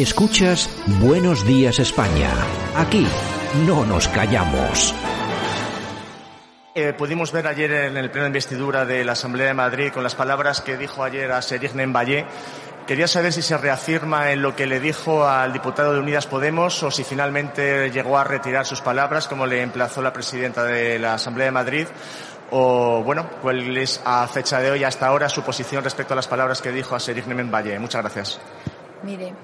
Escuchas Buenos Días España. Aquí no nos callamos. Eh, pudimos ver ayer en el pleno de investidura de la Asamblea de Madrid con las palabras que dijo ayer a Serigne Valle. Quería saber si se reafirma en lo que le dijo al diputado de Unidas Podemos o si finalmente llegó a retirar sus palabras, como le emplazó la presidenta de la Asamblea de Madrid, o, bueno, cuál es a fecha de hoy, hasta ahora, su posición respecto a las palabras que dijo a Serigne Valle. Muchas gracias. Mire,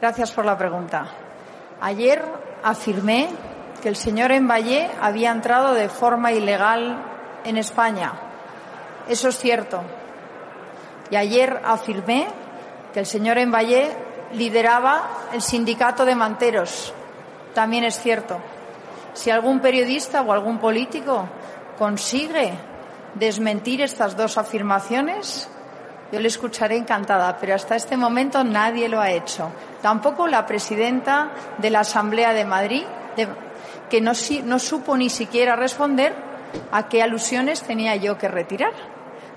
Gracias por la pregunta. Ayer afirmé que el señor Envalle había entrado de forma ilegal en España. Eso es cierto. Y ayer afirmé que el señor Envalle lideraba el sindicato de manteros. También es cierto. Si algún periodista o algún político consigue desmentir estas dos afirmaciones, yo le escucharé encantada, pero hasta este momento nadie lo ha hecho. Tampoco la presidenta de la Asamblea de Madrid, que no, no supo ni siquiera responder a qué alusiones tenía yo que retirar.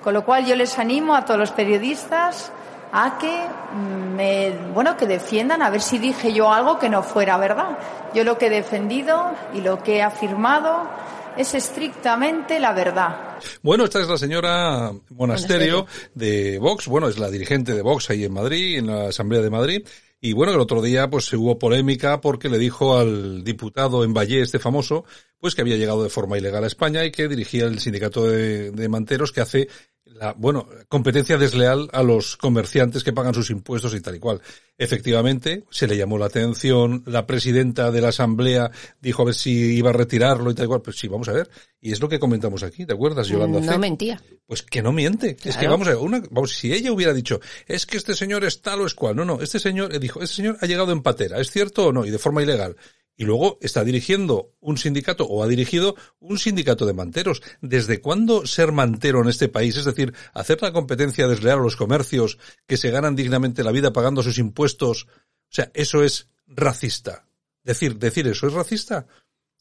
Con lo cual yo les animo a todos los periodistas a que mm, me, bueno, que defiendan a ver si dije yo algo que no fuera verdad. Yo lo que he defendido y lo que he afirmado es estrictamente la verdad. Bueno, esta es la señora Monasterio de Vox. Bueno, es la dirigente de Vox ahí en Madrid, en la Asamblea de Madrid. Y bueno, el otro día pues hubo polémica porque le dijo al diputado en Valle, este famoso, pues que había llegado de forma ilegal a España y que dirigía el sindicato de, de manteros que hace la, bueno, competencia desleal a los comerciantes que pagan sus impuestos y tal y cual. Efectivamente, se le llamó la atención, la presidenta de la asamblea dijo a ver si iba a retirarlo y tal y cual. Pues sí, vamos a ver. Y es lo que comentamos aquí, ¿te acuerdas, Yolanda? No mentía. Pues que no miente. Es que vamos a ver, una, vamos, si ella hubiera dicho, es que este señor es tal o es cual. No, no, este señor, eh, dijo, este señor ha llegado en patera, ¿es cierto o no? Y de forma ilegal y luego está dirigiendo un sindicato o ha dirigido un sindicato de manteros. ¿Desde cuándo ser mantero en este país? Es decir, hacer la competencia desleal a los comercios que se ganan dignamente la vida pagando sus impuestos. O sea, eso es racista. Decir, decir eso es racista.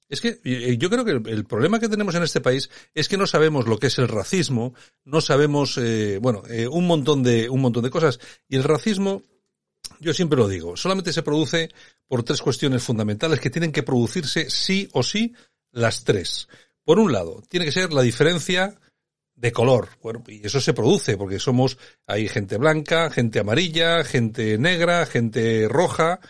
Es que yo creo que el, problema que tenemos en este país es que no sabemos lo que es el racismo, no sabemos, eh, bueno, eh, un montón de, un montón de cosas. Y el racismo, yo siempre lo digo, solamente se produce por tres cuestiones fundamentales que tienen que producirse sí o sí las tres. Por un lado, tiene que ser la diferencia de color. Bueno, y eso se produce porque somos, hay gente blanca, gente amarilla, gente negra, gente roja,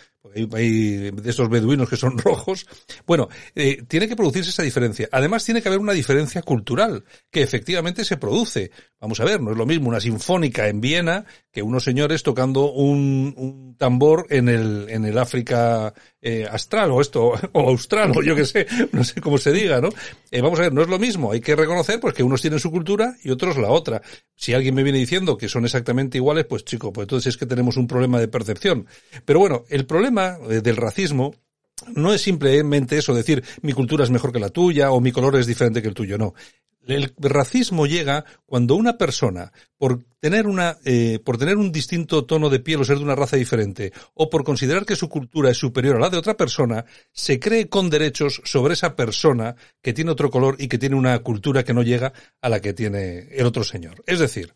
hay, de esos beduinos que son rojos. Bueno, eh, tiene que producirse esa diferencia. Además, tiene que haber una diferencia cultural, que efectivamente se produce. Vamos a ver, no es lo mismo una sinfónica en Viena que unos señores tocando un, un tambor en el, en el África eh, astral o esto, o austral, o yo que sé, no sé cómo se diga, ¿no? Eh, vamos a ver, no es lo mismo. Hay que reconocer pues que unos tienen su cultura y otros la otra. Si alguien me viene diciendo que son exactamente iguales, pues chico, pues entonces es que tenemos un problema de percepción. Pero bueno, el problema eh, del racismo no es simplemente eso, decir mi cultura es mejor que la tuya o mi color es diferente que el tuyo, no. El racismo llega cuando una persona, por tener una, eh, por tener un distinto tono de piel o ser de una raza diferente, o por considerar que su cultura es superior a la de otra persona, se cree con derechos sobre esa persona que tiene otro color y que tiene una cultura que no llega a la que tiene el otro señor. Es decir,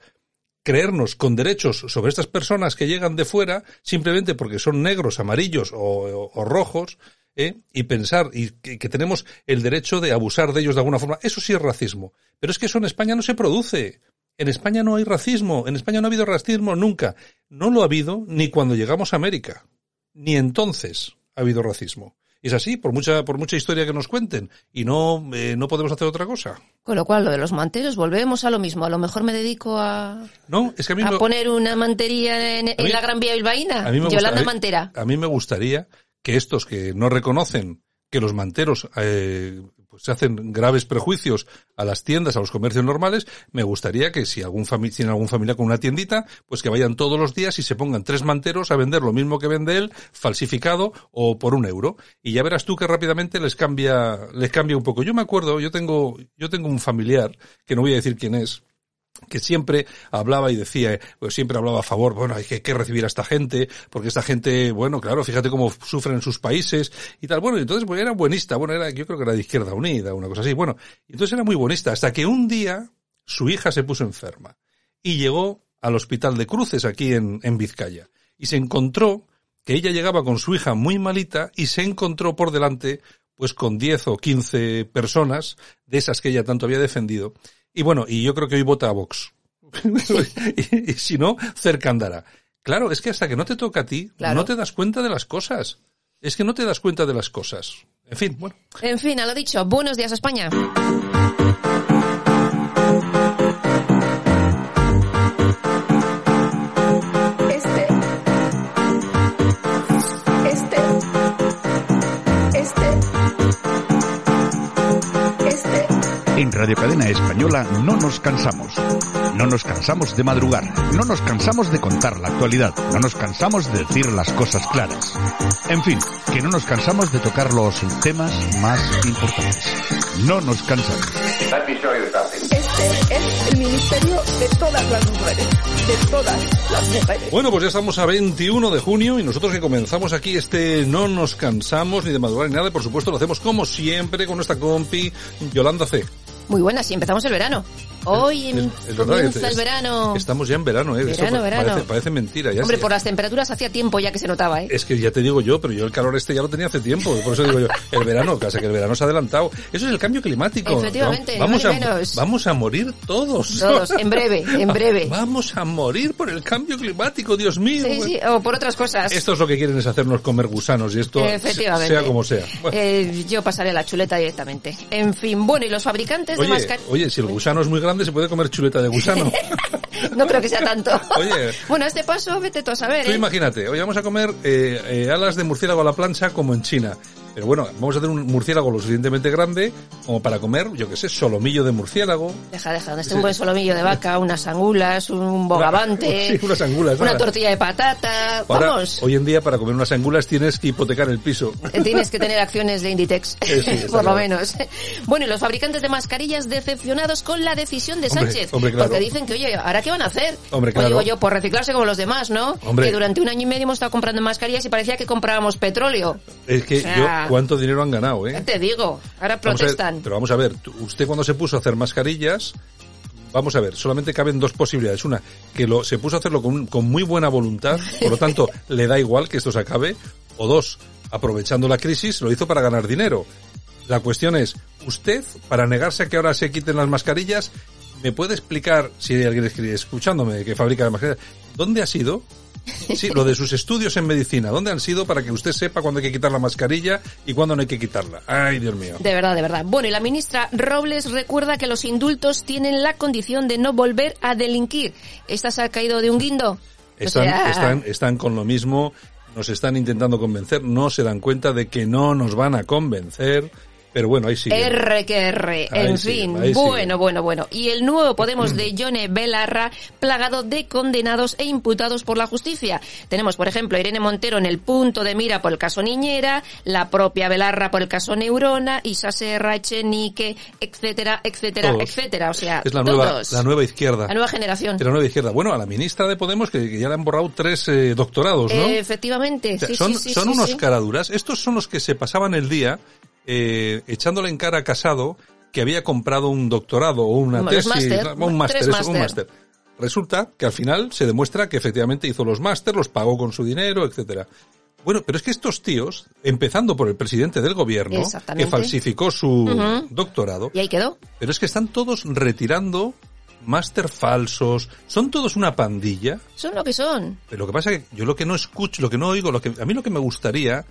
creernos con derechos sobre estas personas que llegan de fuera simplemente porque son negros, amarillos o rojos, ¿eh? y pensar y que, tenemos el derecho de abusar de ellos de alguna forma, eso sí es racismo. Pero es que eso en España no se produce. En España no hay racismo, en España no ha habido racismo nunca. No lo ha habido ni cuando llegamos a América. Ni entonces ha habido racismo. Y es así, por mucha, por mucha historia que nos cuenten. Y no, eh, no podemos hacer otra cosa. Con lo cual, lo de los manteros, volvemos a lo mismo. A lo mejor me dedico a, no, es que a, mí a poner una mantería en, la Gran Vía Bilbaína. Yolanda Mantera. A mí me gustaría que estos que no reconocen que los manteros eh, pues se hacen graves prejuicios a las tiendas, a los comercios normales, me gustaría que si algún tiene algún familia con una tiendita, pues que vayan todos los días y se pongan tres manteros a vender lo mismo que vende él, falsificado o por un euro. Y ya verás tú que rápidamente les cambia, les cambia un poco. Yo me acuerdo, yo tengo, yo tengo un familiar, que no voy a decir quién es, que siempre hablaba y decía, pues siempre hablaba a favor, bueno, hay que, recibir a esta gente, porque esta gente, bueno, claro, fíjate cómo sufren en sus países y tal. Bueno, entonces pues era buenista, bueno, era, yo creo que era de Izquierda Unida, una cosa así. Bueno, entonces era muy buenista, hasta que un día su hija se puso enferma y llegó al hospital de Cruces aquí en, en Vizcaya y se encontró que ella llegaba con su hija muy malita y se encontró por delante pues con 10 o 15 personas de esas que ella tanto había defendido. Y bueno, y yo creo que hoy vota a Vox. y, si no, cerca andará. Claro, es que hasta que no te toca a ti, no te das cuenta de las cosas. Es que no te das cuenta de las cosas. En fin, bueno. En fin, a lo dicho, buenos días España. En Radio Cadena Española no nos cansamos. No nos cansamos de madrugar. No nos cansamos de contar la actualidad. No nos cansamos de decir las cosas claras. En fin, que no nos cansamos de tocar los temas más importantes. No nos cansamos. Este es el ministerio de todas las mujeres. De todas las mujeres. Bueno, pues ya estamos a 21 de junio y nosotros que comenzamos aquí este No nos cansamos ni de madrugar ni nada. Y por supuesto lo hacemos como siempre con nuestra compi Yolanda C. Muy buenas, y empezamos el verano. Hoy comienza el verano. Estamos ya en verano, ¿eh? Verano, verano. Parece, mentira. Ya Hombre, por las temperaturas hacía tiempo ya que se notaba, ¿eh? Es que ya te digo yo, pero yo el calor este ya lo tenía hace tiempo. Por eso digo yo, el verano, casi que el verano se ha adelantado. Eso es el cambio climático. Efectivamente, vamos, a, vamos a morir todos. Todos, en breve, en breve. Vamos a morir por el cambio climático, Dios mío. Sí, sí, o por otras cosas. Esto es lo que quieren es hacernos comer gusanos y esto sea como sea. Eh, yo pasaré la chuleta directamente. En fin, bueno, y los fabricantes de mascarillas... Oye, si el gusano es muy grande, se puede comer chuleta de gusano. no creo que sea tanto. Oye. bueno, este paso, vete tú a saber. Tú ¿eh? imagínate, hoy vamos a comer eh, eh, alas de murciélago a la plancha como en China. Pero bueno, vamos a hacer un murciélago lo suficientemente grande como para comer, yo qué sé, solomillo de murciélago. Deja, deja, donde esté un buen solomillo de vaca, unas angulas, un bogavante. Sí, unas angulas. Una tortilla de patata. vamos. Hoy en día para comer unas angulas tienes que hipotecar el piso. Eh, tienes que tener acciones de Inditex, por lo menos. Bueno, y los fabricantes de mascarillas decepcionados con la decisión de Sánchez. Porque dicen que, oye, ¿ahora qué van a hacer? Hombre, pues digo yo, por reciclarse como los demás, ¿no? Que durante un año y medio hemos estado comprando mascarillas y parecía que comprábamos petróleo. Es que yo, ¿cuánto dinero han ganado, eh? Te digo, ahora protestan. pero vamos a ver, usted cuando se puso a hacer mascarillas, vamos a ver, solamente caben dos posibilidades. Una, que lo, se puso a hacerlo con, con muy buena voluntad, por lo tanto, le da igual que esto se acabe. O dos, aprovechando la crisis, lo hizo para ganar dinero. La cuestión es, usted, para negarse a que ahora se quiten las mascarillas, ¿me puede explicar, si hay alguien escuchándome que fabrica mascarillas, dónde ha sido? Sí, lo de sus estudios en medicina. ¿Dónde han sido para que usted sepa cuándo hay que quitar la mascarilla y cuándo no hay que quitarla? Ay, Dios mío. De verdad, de verdad. Bueno, y la ministra Robles recuerda que los indultos tienen la condición de no volver a delinquir. ¿Esta se ha caído de un guindo? Están, están, están con lo mismo, nos están intentando convencer, no se dan cuenta de que no nos van a convencer pero bueno, ahí sí. R que R. en fin. bueno, bueno, bueno. Y el nuevo Podemos de Yone Belarra, plagado de condenados e imputados por la justicia. Tenemos, por ejemplo, Irene Montero en el punto de mira por el caso Niñera, la propia Belarra por el caso Neurona, Isa Serra, Echenique, etcétera, etcétera, etcétera. O sea, es la nueva, la nueva izquierda. La nueva generación. la nueva izquierda. Bueno, a la ministra de Podemos que, ya le han borrado tres eh, doctorados, ¿no? efectivamente. son son unos caraduras. Estos son los que se pasaban el día eh, echándole en cara a Casado que había comprado un doctorado o una tesis, un máster, un máster. Resulta que al final se demuestra que efectivamente hizo los máster, los pagó con su dinero, etcétera. Bueno, pero es que estos tíos, empezando por el presidente del gobierno, que falsificó su doctorado. Y ahí quedó. Pero es que están todos retirando máster falsos, son todos una pandilla. Son lo que son. Pero lo que pasa es que yo lo que no escucho, lo que no oigo, lo que a mí lo que me gustaría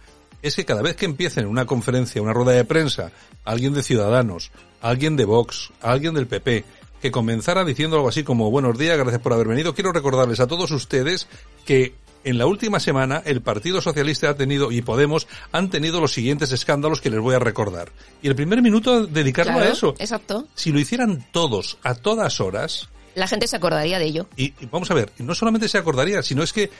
es que cada vez que empiecen una conferencia, una rueda de prensa, alguien de Ciudadanos, alguien de Vox, alguien del PP, que comenzara diciendo algo así como buenos días, gracias por haber venido, quiero recordarles a todos ustedes que en la última semana el Partido Socialista ha tenido y Podemos han tenido los siguientes escándalos que les voy a recordar. Y el primer minuto dedicarlo a eso. Exacto. Si lo hicieran todos a todas horas, la gente se acordaría de ello. Y, y, vamos a ver, no solamente se acordaría, sino es que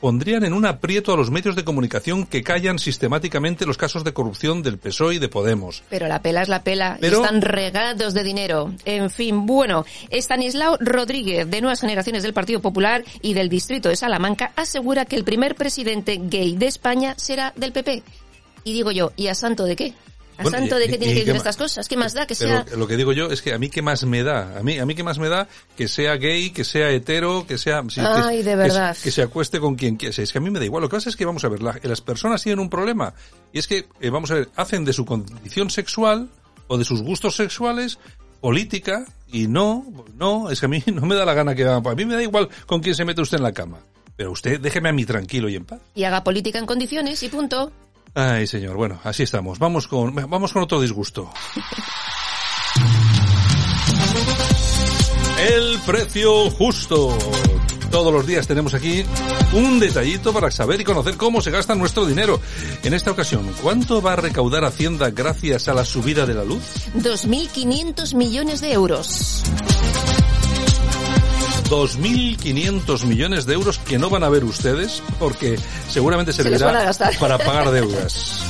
pondrían en un aprieto a los medios de comunicación que callan sistemáticamente los casos de corrupción del PSOE y de Podemos. Pero la pela es la pela. Están regados de dinero. En fin, bueno, Estanislao Rodríguez, de Nuevas Generaciones del Partido Popular y del Distrito de Salamanca, asegura que el primer presidente gay de España será del PP. Y digo yo, ¿y a santo de qué? ¿A santo de qué tiene que decir estas cosas? ¿Qué más da que sea? Lo que digo yo es que a mí qué más me da, a mí a mí qué más me da que sea gay, que sea hetero, que sea Ay, de verdad. Que, se acueste con quien quiera. Es que a mí me da igual. Lo que pasa es que vamos a ver, las personas tienen un problema y es que eh, vamos a ver, hacen de su condición sexual o de sus gustos sexuales política y no, no, es que a mí no me da la gana que hagan. A mí me da igual con quién se mete usted en la cama. Pero usted déjeme a mí tranquilo y en paz. Y haga política en condiciones y punto. Ay, señor. Bueno, así estamos. Vamos con, vamos con otro disgusto. El precio justo. Todos los días tenemos aquí un detallito para saber y conocer cómo se gasta nuestro dinero. En esta ocasión, ¿cuánto va a recaudar Hacienda gracias a la subida de la luz? 2.500 millones de euros. 2.500 millones de euros que no van a ver ustedes porque seguramente servirá para pagar deudas.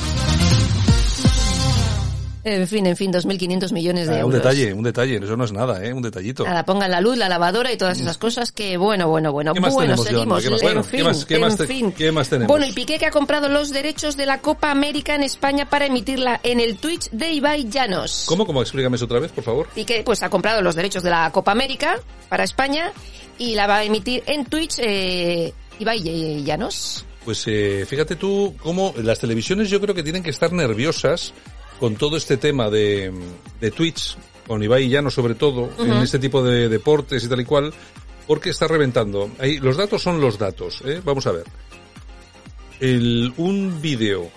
En fin, en fin, 2.500 millones de ah, euros. Un detalle, un detalle, eso no es nada, ¿eh? Un detallito. Nada, pongan la luz, la lavadora y todas esas cosas que, bueno, bueno, bueno. ¿Qué más bueno, tenemos, seguimos. ¿Qué más, en fin, ¿qué fin. ¿qué más tenemos? Bueno, y Piqué que ha comprado los derechos de la Copa América en España para emitirla en el Twitch de Ibai Llanos. ¿Cómo? ¿Cómo? Explícame eso otra vez, por favor. Piqué, pues ha comprado los derechos de la Copa América para España y la va a emitir en Twitch eh, Ibai Llanos. Pues eh, fíjate tú cómo las televisiones yo creo que tienen que estar nerviosas con todo este tema de, de Twitch, con Ibai Llano sobre todo, en este tipo de deportes y tal y cual, porque está reventando. Ahí, los datos son los datos, ¿eh? Vamos a ver. El, un vídeo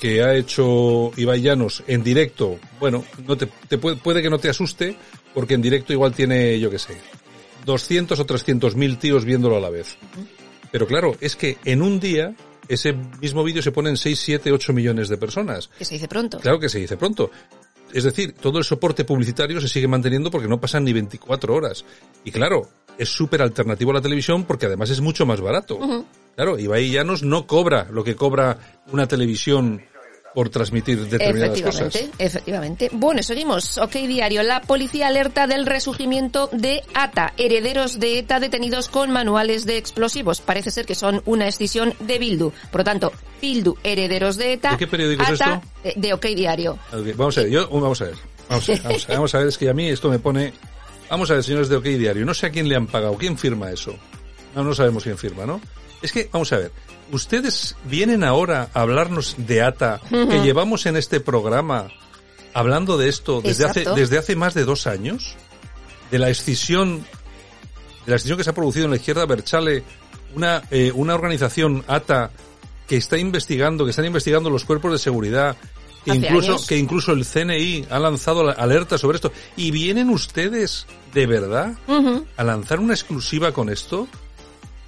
que ha hecho Ibai Llanos en directo, bueno, no te, puede, puede, que no te asuste, porque en directo igual tiene, yo qué sé, 200 o 300 mil tíos viéndolo a la vez. Pero claro, es que en un día ese mismo vídeo se pone en 6, 7, 8 millones de personas. Que se dice pronto. Claro que se dice pronto. Es decir, todo el soporte publicitario se sigue manteniendo porque no pasan ni 24 horas. Y claro, es súper alternativo a la televisión porque además es mucho más barato. Claro, Ibai Llanos no cobra lo que cobra una televisión por transmitir determinadas efectivamente, cosas. Efectivamente. Bueno, seguimos. Ok, diario. La policía alerta del resurgimiento de ATA, herederos de ETA detenidos con manuales de explosivos. Parece ser que son una escisión de Bildu. Por lo tanto, Bildu, herederos de ETA. ¿De qué periódico es esto? Eh, de OK Diario. Vamos a ver, yo, vamos a ver. Vamos a ver, vamos a ver, vamos a ver, es que a mí esto me pone... Vamos a ver, señores de OK Diario, no sé a quién le han pagado, quién firma eso. No, no sabemos quién firma, ¿no? Es que, vamos a ver, ustedes vienen ahora a hablarnos de ATA, que llevamos en este programa hablando de esto desde hace, desde hace más de dos años, de la escisión, de la escisión que se ha producido en la izquierda Berchale, una, eh, una organización ATA que está investigando, que están investigando los cuerpos de seguridad, que incluso, que incluso el CNI ha lanzado alerta sobre esto. ¿Y vienen ustedes de verdad a lanzar una exclusiva con esto?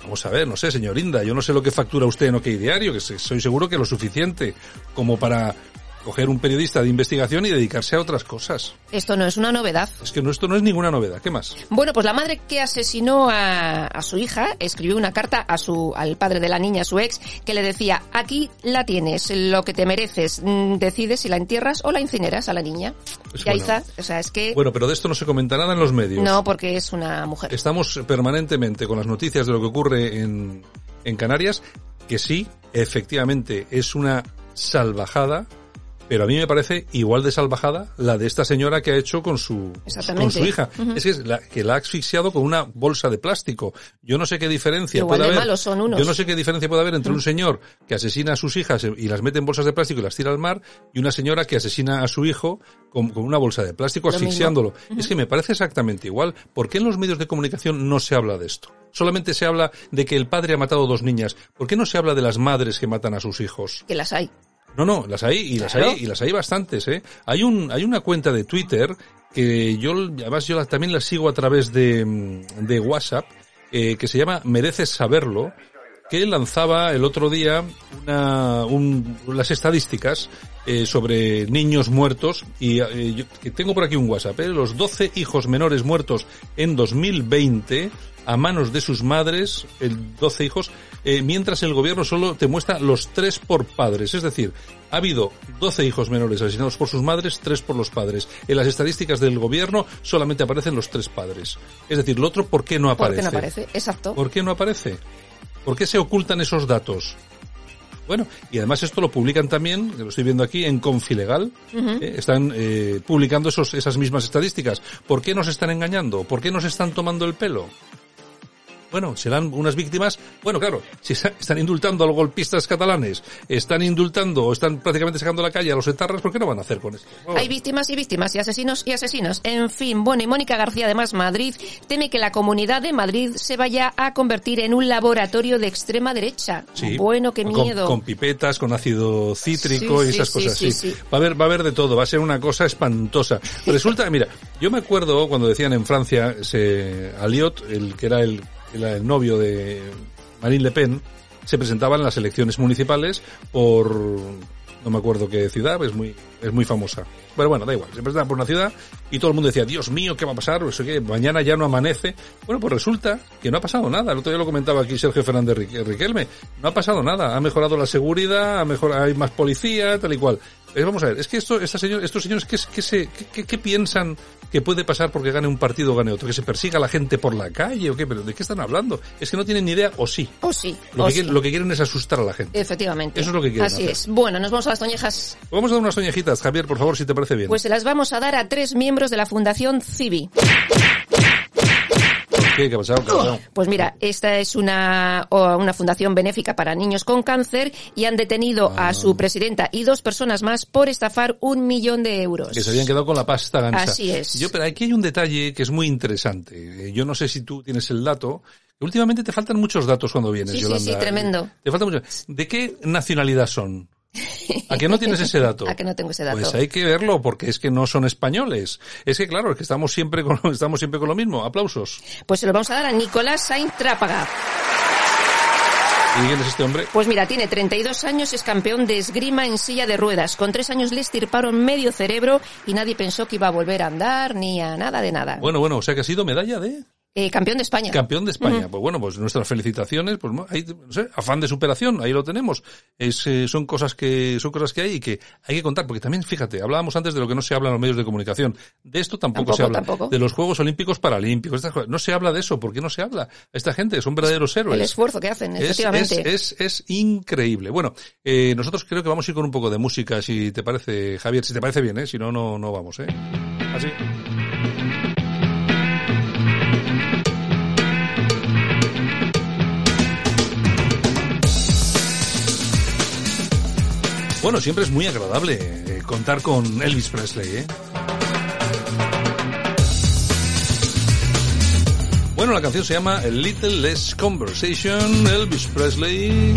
Vamos a ver, no sé, señor Inda, yo no sé lo que factura usted en OK Diario, que soy seguro que lo suficiente como para coger un periodista de investigación y dedicarse a otras cosas. Esto no es una novedad. Es que no, esto no es ninguna novedad. ¿Qué más? Bueno, pues la madre que asesinó a, su hija escribió una carta a su, al padre de la niña, su ex, que le decía, aquí la tienes, lo que te mereces, mm, decides si la entierras o la incineras a la niña. Pues y ahí está. O sea, es que... Bueno, pero de esto no se comenta nada en los medios. No, porque es una mujer. Estamos permanentemente con las noticias de lo que ocurre en, en Canarias, que sí, efectivamente, es una salvajada pero a mí me parece igual de salvajada la de esta señora que ha hecho con su, con su hija. Es que, la, que la ha asfixiado con una bolsa de plástico. Yo no sé qué diferencia puede haber. Son unos. Yo no sé qué diferencia puede haber entre un señor que asesina a sus hijas y las mete en bolsas de plástico y las tira al mar y una señora que asesina a su hijo con, con una bolsa de plástico asfixiándolo. Es que me parece exactamente igual. ¿Por qué en los medios de comunicación no se habla de esto? Solamente se habla de que el padre ha matado dos niñas. ¿Por qué no se habla de las madres que matan a sus hijos? Que las hay. No, no, las hay y las hay y las hay bastantes, ¿eh? Hay un hay una cuenta de Twitter que yo además yo también la sigo a través de, de WhatsApp eh, que se llama Mereces saberlo que lanzaba el otro día una, un, las estadísticas eh, sobre niños muertos y eh, yo, que tengo por aquí un WhatsApp, ¿eh? los 12 hijos menores muertos en 2020 a manos de sus madres, el 12 hijos, eh, mientras el gobierno solo te muestra los tres por padres. Es decir, ha habido 12 hijos menores asesinados por sus madres, tres por los padres. En las estadísticas del gobierno solamente aparecen los tres padres. Es decir, lo otro, ¿por qué no aparece? ¿Por qué no aparece? Exacto. ¿Por qué no aparece? ¿Por qué se ocultan esos datos? Bueno, y además esto lo publican también, lo estoy viendo aquí, en Confilegal. Eh, están eh, publicando esos, esas mismas estadísticas. ¿Por qué nos están engañando? ¿Por qué nos están tomando el pelo? Bueno, serán unas víctimas, bueno, claro, si están indultando a los golpistas catalanes, están indultando o están prácticamente sacando a la calle a los etarras, ¿por qué no van a hacer con esto? Hay víctimas y víctimas y asesinos y asesinos. En fin, bueno, y Mónica García, además, Madrid, teme que la comunidad de Madrid se vaya a convertir en un laboratorio de extrema derecha. Sí, bueno, qué miedo. Con, pipetas, con ácido cítrico y esas cosas, sí. Va a haber, va a haber de todo, va a ser una cosa espantosa. Resulta, mira, yo me acuerdo cuando decían en Francia, se, Aliot, el que era el el novio de Marine Le Pen, se presentaba en las elecciones municipales por no me acuerdo qué ciudad, es muy, es muy famosa. Pero bueno, da igual, se presentaba por una ciudad y todo el mundo decía, Dios mío, ¿qué va a pasar? Eso que mañana ya no amanece. Bueno, pues resulta que no ha pasado nada. El otro día lo comentaba aquí Sergio Fernández Riquelme. No ha pasado nada. Ha mejorado la seguridad, ha mejorado, hay más policía, tal y cual. Vamos a ver, es que esto, señor, estos señores, ¿qué, qué, se, qué, qué piensan que puede pasar porque gane un partido o gane otro, que se persiga a la gente por la calle o qué, pero ¿de qué están hablando? Es que no tienen ni idea o sí. O sí. Lo, que, Quieren, lo que quieren es asustar a la gente. Efectivamente. Eso es lo que quieren. Así es. Bueno, nos vamos a las toñejas. Vamos a dar unas toñejitas, Javier, por favor, si te parece bien. Pues se las vamos a dar a tres miembros de la Fundación CIVI. ¿Qué, ha pasado? Pues mira, esta es una, una fundación benéfica para niños con cáncer y han detenido a ah. su presidenta y dos personas más por estafar un millón de euros. Que se habían quedado con la pasta gansa. Así es. Yo, pero aquí hay un detalle que es muy interesante. Yo no sé si tú tienes el dato. Últimamente te faltan muchos datos cuando vienes, sí, Yolanda. Sí, sí, tremendo. Te falta mucho. ¿De qué nacionalidad son? ¿A que no tienes ese dato? ¿A que no tengo ese dato? Pues hay que verlo porque es que no son españoles. Es que claro, es que estamos siempre con, estamos siempre con lo mismo. Aplausos. Pues se lo vamos a dar a Nicolás Sainz Trápaga. ¿Y quién es este hombre? Pues mira, tiene 32 años, es campeón de esgrima en silla de ruedas. Con tres años le estirparon medio cerebro y nadie pensó que iba a volver a andar ni a nada de nada. Bueno, bueno, o sea que ha sido medalla de... Eh, campeón de España. Campeón de España. Pues bueno, pues nuestras felicitaciones, pues no sé, afán de superación, ahí lo tenemos. Es, eh, son cosas que, son cosas que hay y que hay que contar, porque también, fíjate, hablábamos antes de lo que no se habla en los medios de comunicación. De esto tampoco, se habla. De los Juegos Olímpicos Paralímpicos, No se habla de eso. ¿Por qué no se habla? Esta gente son verdaderos héroes. El esfuerzo que hacen, efectivamente. Es, es, es increíble. Bueno, eh, nosotros creo que vamos a ir con un poco de música, si te parece, Javier, si te parece bien, ¿eh? Si no, no, no vamos, ¿eh? Así. Bueno, siempre es muy agradable eh, contar con Elvis Presley, ¿eh? Bueno, la canción se llama A Little Less Conversation, Elvis Presley.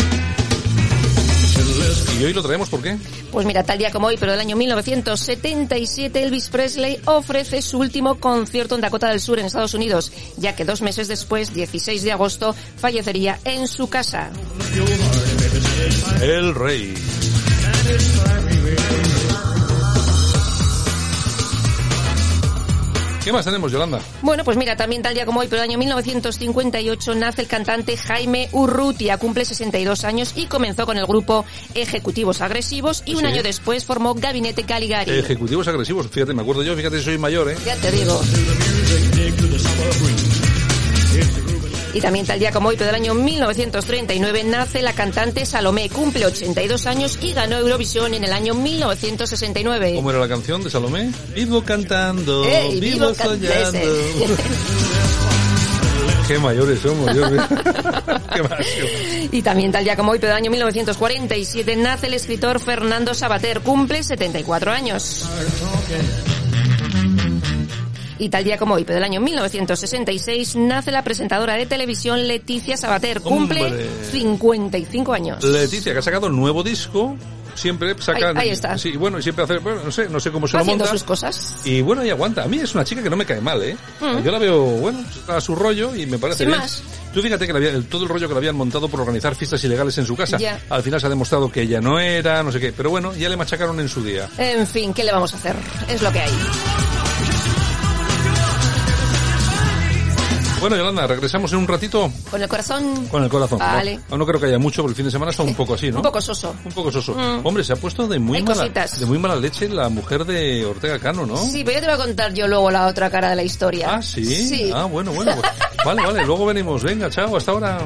¿Y hoy lo traemos por qué? Pues mira, tal día como hoy, pero del año 1977, Elvis Presley ofrece su último concierto en Dakota del Sur, en Estados Unidos, ya que dos meses después, 16 de agosto, fallecería en su casa. El rey. ¿Qué más tenemos, Yolanda? Bueno, pues mira, también tal día como hoy, pero el año 1958 nace el cantante Jaime Urrutia, cumple 62 años y comenzó con el grupo Ejecutivos Agresivos y un año después formó Gabinete Caligari. Ejecutivos Agresivos, fíjate, me acuerdo yo, fíjate si soy mayor, ¿eh? Ya te digo. Y también tal día como hoy, pero del año 1939, nace la cantante Salomé. Cumple 82 años y ganó Eurovisión en el año 1969. ¿Cómo era la canción de Salomé? Vivo cantando, vivo, soñando. Qué mayores somos, Dios mío. y también tal día como hoy, pero del año 1947, nace el escritor Fernando Sabater. Cumple 74 años. Y tal día como hoy, pero del año 1966, nace la presentadora de televisión Leticia Sabater. Cumple 55 años. Leticia, que ha sacado un nuevo disco siempre saca ahí, está. sí bueno siempre hace bueno, no sé no sé cómo se lo monta. sus cosas. Y bueno y aguanta. A mí es una chica que no me cae mal eh mm. yo la veo bueno está a su rollo y me parece bien. más. tú fíjate que el, todo el rollo que le habían montado por organizar fiestas ilegales en su casa. Al final se ha demostrado que ella no era no sé qué. Pero bueno ya le machacaron en su día. En fin qué le vamos a hacer es lo que hay Bueno, Yolanda, regresamos en un ratito. ¿Con el corazón? Con el corazón. Vale. No, no creo que haya mucho, porque el fin de semana está un poco así, ¿no? un poco soso. Un poco soso. Mm. Hombre, se ha puesto de muy mala de muy mala leche la mujer de Ortega Cano, ¿no? Sí, pero ya te voy a contar yo luego la otra cara de la historia. Ah, ¿sí? Sí. Ah, bueno, bueno. Pues, vale, vale, luego venimos. Venga, chao, hasta ahora.